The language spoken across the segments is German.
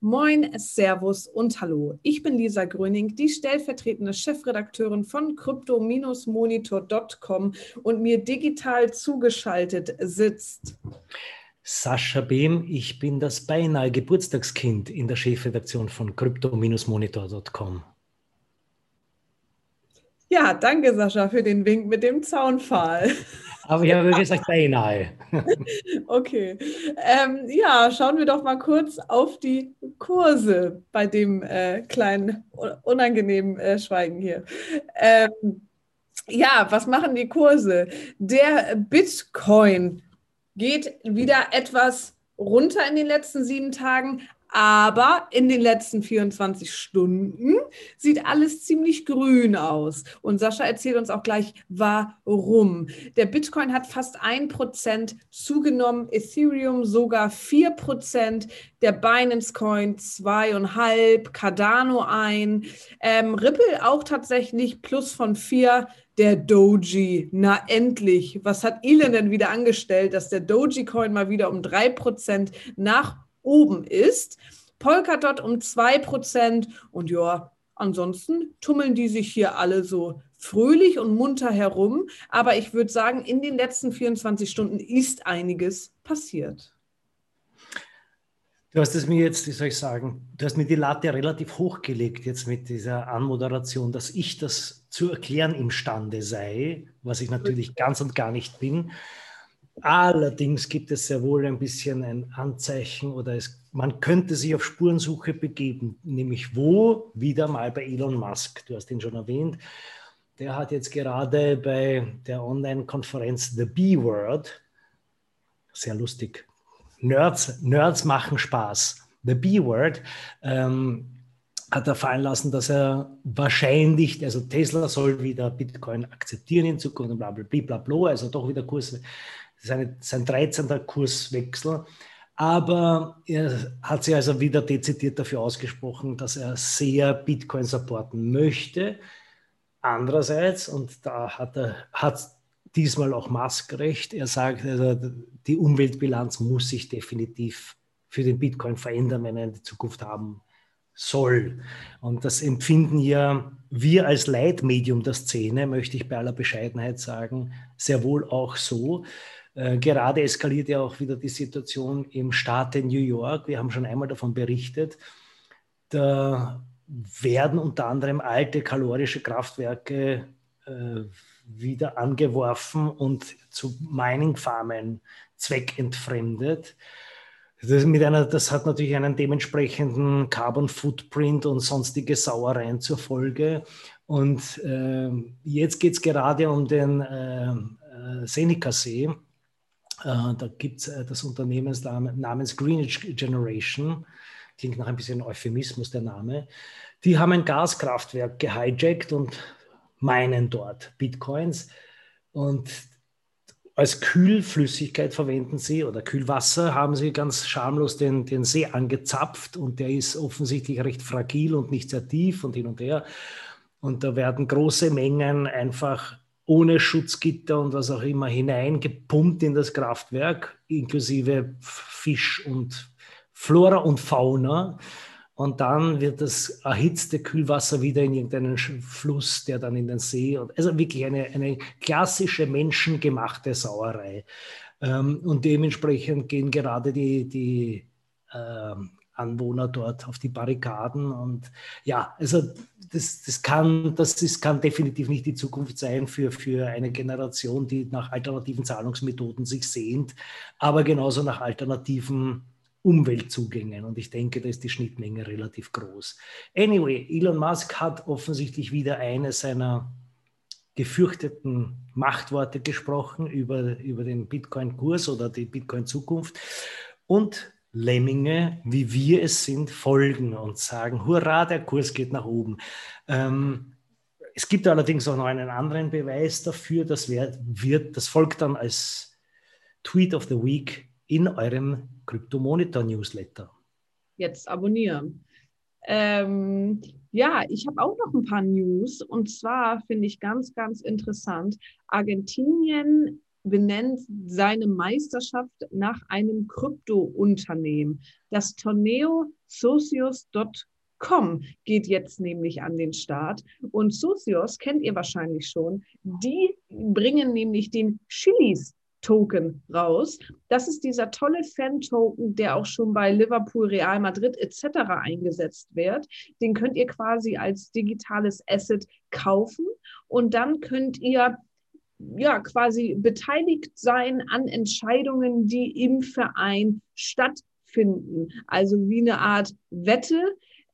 Moin, Servus und Hallo. Ich bin Lisa Gröning, die stellvertretende Chefredakteurin von crypto-monitor.com und mir digital zugeschaltet sitzt. Sascha Behm, ich bin das beinahe Geburtstagskind in der Chefredaktion von crypto-monitor.com. Ja, danke Sascha für den Wink mit dem Zaunpfahl. Aber ich habe gesagt, beinahe. Okay. Ähm, ja, schauen wir doch mal kurz auf die Kurse bei dem äh, kleinen unangenehmen äh, Schweigen hier. Ähm, ja, was machen die Kurse? Der Bitcoin geht wieder etwas runter in den letzten sieben Tagen, aber in den letzten 24 Stunden sieht alles ziemlich grün aus. Und Sascha erzählt uns auch gleich, warum. Der Bitcoin hat fast ein Prozent zugenommen, Ethereum sogar vier Prozent, der Binance Coin zweieinhalb, Cardano ein, ähm, Ripple auch tatsächlich plus von vier. Der Doji, na endlich. Was hat Elon denn wieder angestellt, dass der Doji-Coin mal wieder um drei Prozent nach oben ist. Polkadot um 2% und ja, ansonsten tummeln die sich hier alle so fröhlich und munter herum. Aber ich würde sagen, in den letzten 24 Stunden ist einiges passiert. Du hast es mir jetzt, wie soll ich sagen, du hast mir die Latte relativ hochgelegt jetzt mit dieser Anmoderation, dass ich das zu erklären imstande sei, was ich natürlich ganz und gar nicht bin. Allerdings gibt es sehr wohl ein bisschen ein Anzeichen oder es, man könnte sich auf Spurensuche begeben, nämlich wo? Wieder mal bei Elon Musk. Du hast ihn schon erwähnt. Der hat jetzt gerade bei der Online-Konferenz The B-Word, sehr lustig, Nerds, Nerds machen Spaß, The B-Word, ähm, hat er fallen lassen, dass er wahrscheinlich, also Tesla soll wieder Bitcoin akzeptieren in Zukunft und bla bla bla, bla also doch wieder Kurs seine, sein 13. Kurswechsel. Aber er hat sich also wieder dezidiert dafür ausgesprochen, dass er sehr Bitcoin supporten möchte. Andererseits, und da hat er hat diesmal auch Musk recht, er sagt, also die Umweltbilanz muss sich definitiv für den Bitcoin verändern, wenn er eine Zukunft haben soll. Und das empfinden ja wir als Leitmedium der Szene, möchte ich bei aller Bescheidenheit sagen, sehr wohl auch so. Äh, gerade eskaliert ja auch wieder die Situation im Staate New York. Wir haben schon einmal davon berichtet. Da werden unter anderem alte kalorische Kraftwerke äh, wieder angeworfen und zu Mining-Farmen zweckentfremdet. Das, mit einer, das hat natürlich einen dementsprechenden Carbon Footprint und sonstige Sauereien zur Folge. Und äh, jetzt geht es gerade um den äh, äh Seneca-See da gibt es äh, das Unternehmen namens Greenwich Generation, klingt nach ein bisschen Euphemismus der Name. Die haben ein Gaskraftwerk gehijackt und meinen dort Bitcoins. Und als Kühlflüssigkeit verwenden sie oder Kühlwasser haben sie ganz schamlos den, den See angezapft und der ist offensichtlich recht fragil und nicht sehr tief und hin und her. Und da werden große Mengen einfach ohne Schutzgitter und was auch immer hineingepumpt in das Kraftwerk, inklusive Fisch und Flora und Fauna. Und dann wird das erhitzte Kühlwasser wieder in irgendeinen Fluss, der dann in den See. Und, also wirklich eine, eine klassische menschengemachte Sauerei. Ähm, und dementsprechend gehen gerade die, die Anwohner dort auf die Barrikaden. Und ja, also das, das, kann, das ist, kann definitiv nicht die Zukunft sein für, für eine Generation, die nach alternativen Zahlungsmethoden sich sehnt, aber genauso nach alternativen Umweltzugängen. Und ich denke, da ist die Schnittmenge relativ groß. Anyway, Elon Musk hat offensichtlich wieder eine seiner gefürchteten Machtworte gesprochen über, über den Bitcoin-Kurs oder die Bitcoin-Zukunft. Und Lemminge, wie wir es sind, folgen und sagen, hurra, der Kurs geht nach oben. Ähm, es gibt allerdings auch noch einen anderen Beweis dafür, das wird, das folgt dann als Tweet of the Week in eurem Kryptomonitor Newsletter. Jetzt abonnieren. Ähm, ja, ich habe auch noch ein paar News und zwar finde ich ganz, ganz interessant. Argentinien benennt seine Meisterschaft nach einem Kryptounternehmen. Das Torneo Socios.com geht jetzt nämlich an den Start. Und Socios kennt ihr wahrscheinlich schon. Die bringen nämlich den Chilis Token raus. Das ist dieser tolle Fan-Token, der auch schon bei Liverpool, Real Madrid etc. eingesetzt wird. Den könnt ihr quasi als digitales Asset kaufen und dann könnt ihr ja quasi beteiligt sein an Entscheidungen, die im Verein stattfinden. Also wie eine Art Wette.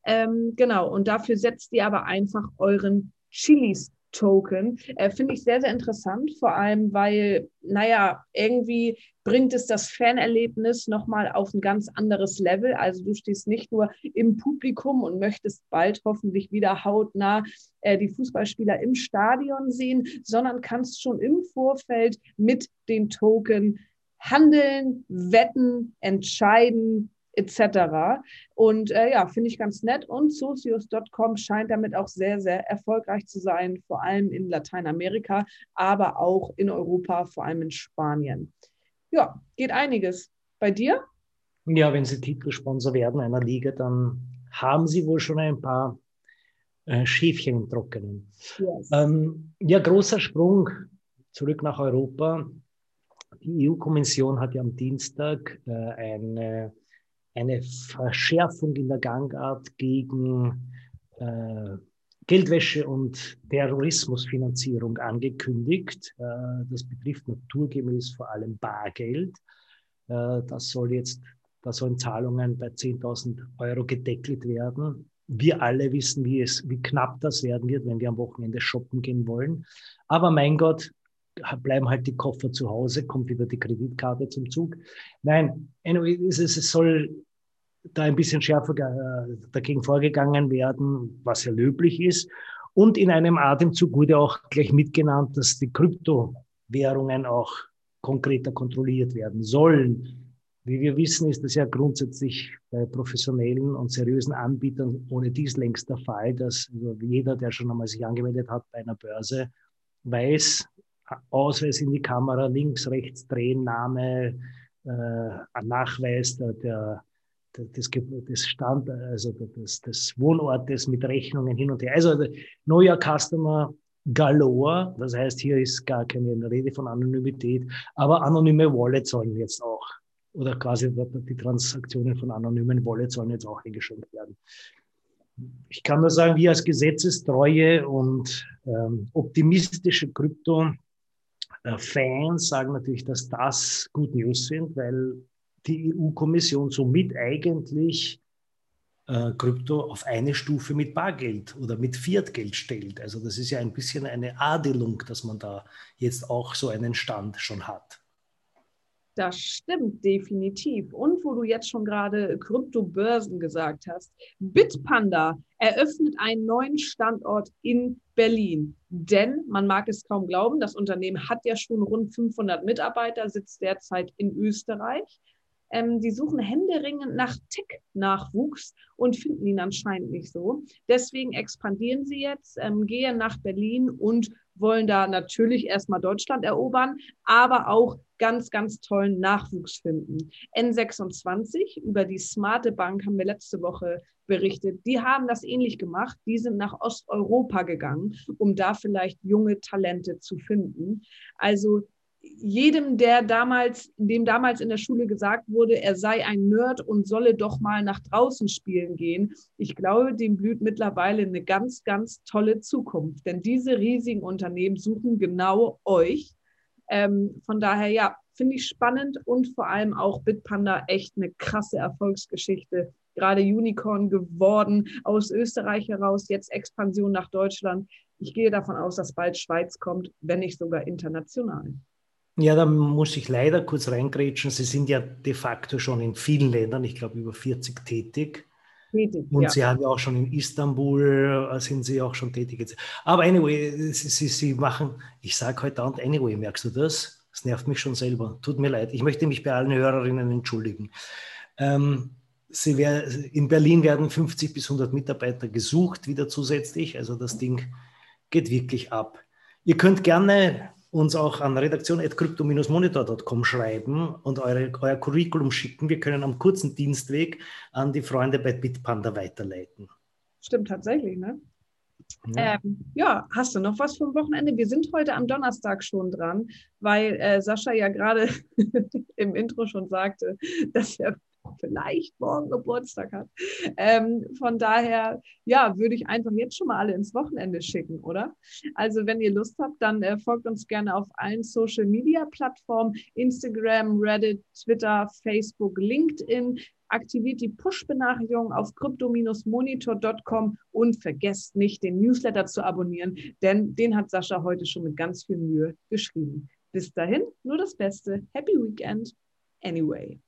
Ähm, genau, und dafür setzt ihr aber einfach euren Chilis Token. Äh, Finde ich sehr, sehr interessant, vor allem, weil, naja, irgendwie bringt es das Fanerlebnis nochmal auf ein ganz anderes Level. Also du stehst nicht nur im Publikum und möchtest bald hoffentlich wieder hautnah äh, die Fußballspieler im Stadion sehen, sondern kannst schon im Vorfeld mit den Token handeln, wetten, entscheiden, etc. Und äh, ja, finde ich ganz nett. Und Socios.com scheint damit auch sehr, sehr erfolgreich zu sein, vor allem in Lateinamerika, aber auch in Europa, vor allem in Spanien. Ja, geht einiges. Bei dir? Ja, wenn Sie Titelsponsor werden einer Liga, dann haben Sie wohl schon ein paar äh, Schäfchen im Trockenen. Yes. Ähm, ja, großer Sprung zurück nach Europa. Die EU-Kommission hat ja am Dienstag äh, eine eine Verschärfung in der Gangart gegen äh, Geldwäsche und Terrorismusfinanzierung angekündigt. Äh, das betrifft naturgemäß vor allem Bargeld. Äh, das soll jetzt, da sollen Zahlungen bei 10.000 Euro gedeckelt werden. Wir alle wissen, wie es, wie knapp das werden wird, wenn wir am Wochenende shoppen gehen wollen. Aber mein Gott, bleiben halt die Koffer zu Hause, kommt wieder die Kreditkarte zum Zug. Nein, anyway, es, es soll da ein bisschen schärfer äh, dagegen vorgegangen werden, was ja löblich ist. Und in einem Atemzug wurde auch gleich mitgenannt, dass die Kryptowährungen auch konkreter kontrolliert werden sollen. Wie wir wissen, ist das ja grundsätzlich bei professionellen und seriösen Anbietern ohne dies längst der Fall, dass jeder, der schon einmal sich angemeldet hat bei einer Börse, weiß, Ausweis in die Kamera, links, rechts drehen, Name, äh, Nachweis der, der, des, des Stand, also des, des Wohnortes mit Rechnungen hin und her. Also neuer Customer galore, das heißt, hier ist gar keine Rede von Anonymität, aber anonyme Wallets sollen jetzt auch, oder quasi die Transaktionen von anonymen Wallets sollen jetzt auch eingeschränkt werden. Ich kann nur sagen, wir als gesetzestreue und ähm, optimistische Krypto Fans sagen natürlich, dass das Good News sind, weil die EU-Kommission somit eigentlich äh, Krypto auf eine Stufe mit Bargeld oder mit Fiatgeld stellt. Also das ist ja ein bisschen eine Adelung, dass man da jetzt auch so einen Stand schon hat. Das stimmt definitiv. Und wo du jetzt schon gerade Kryptobörsen gesagt hast, Bitpanda eröffnet einen neuen Standort in Berlin. Denn man mag es kaum glauben, das Unternehmen hat ja schon rund 500 Mitarbeiter, sitzt derzeit in Österreich. Ähm, die suchen händeringend nach Tech-Nachwuchs und finden ihn anscheinend nicht so. Deswegen expandieren sie jetzt, ähm, gehen nach Berlin und wollen da natürlich erstmal Deutschland erobern, aber auch ganz, ganz tollen Nachwuchs finden. N26, über die Smarte Bank haben wir letzte Woche berichtet, die haben das ähnlich gemacht. Die sind nach Osteuropa gegangen, um da vielleicht junge Talente zu finden. Also jedem, der damals, dem damals in der Schule gesagt wurde, er sei ein Nerd und solle doch mal nach draußen spielen gehen, ich glaube, dem blüht mittlerweile eine ganz, ganz tolle Zukunft. Denn diese riesigen Unternehmen suchen genau euch. Ähm, von daher, ja, finde ich spannend und vor allem auch Bitpanda echt eine krasse Erfolgsgeschichte. Gerade Unicorn geworden, aus Österreich heraus, jetzt Expansion nach Deutschland. Ich gehe davon aus, dass bald Schweiz kommt, wenn nicht sogar international. Ja, da muss ich leider kurz reingrätschen. Sie sind ja de facto schon in vielen Ländern, ich glaube über 40 tätig. Tätig, und ja. Sie haben ja auch schon in Istanbul, äh, sind Sie auch schon tätig. Aber anyway, Sie, Sie, Sie machen, ich sage heute dauernd anyway, merkst du das? Das nervt mich schon selber. Tut mir leid. Ich möchte mich bei allen Hörerinnen entschuldigen. Ähm, Sie wär, in Berlin werden 50 bis 100 Mitarbeiter gesucht, wieder zusätzlich. Also das Ding geht wirklich ab. Ihr könnt gerne uns auch an redaktion.crypto-monitor.com schreiben und eure, euer Curriculum schicken. Wir können am kurzen Dienstweg an die Freunde bei Bitpanda weiterleiten. Stimmt tatsächlich, ne? Ja. Ähm, ja. hast du noch was vom Wochenende? Wir sind heute am Donnerstag schon dran, weil äh, Sascha ja gerade im Intro schon sagte, dass er vielleicht morgen Geburtstag hat. Ähm, von daher, ja, würde ich einfach jetzt schon mal alle ins Wochenende schicken, oder? Also, wenn ihr Lust habt, dann äh, folgt uns gerne auf allen Social Media Plattformen: Instagram, Reddit, Twitter, Facebook, LinkedIn. Aktiviert die Push-Benachrichtigung auf crypto-monitor.com und vergesst nicht, den Newsletter zu abonnieren, denn den hat Sascha heute schon mit ganz viel Mühe geschrieben. Bis dahin, nur das Beste. Happy Weekend. Anyway.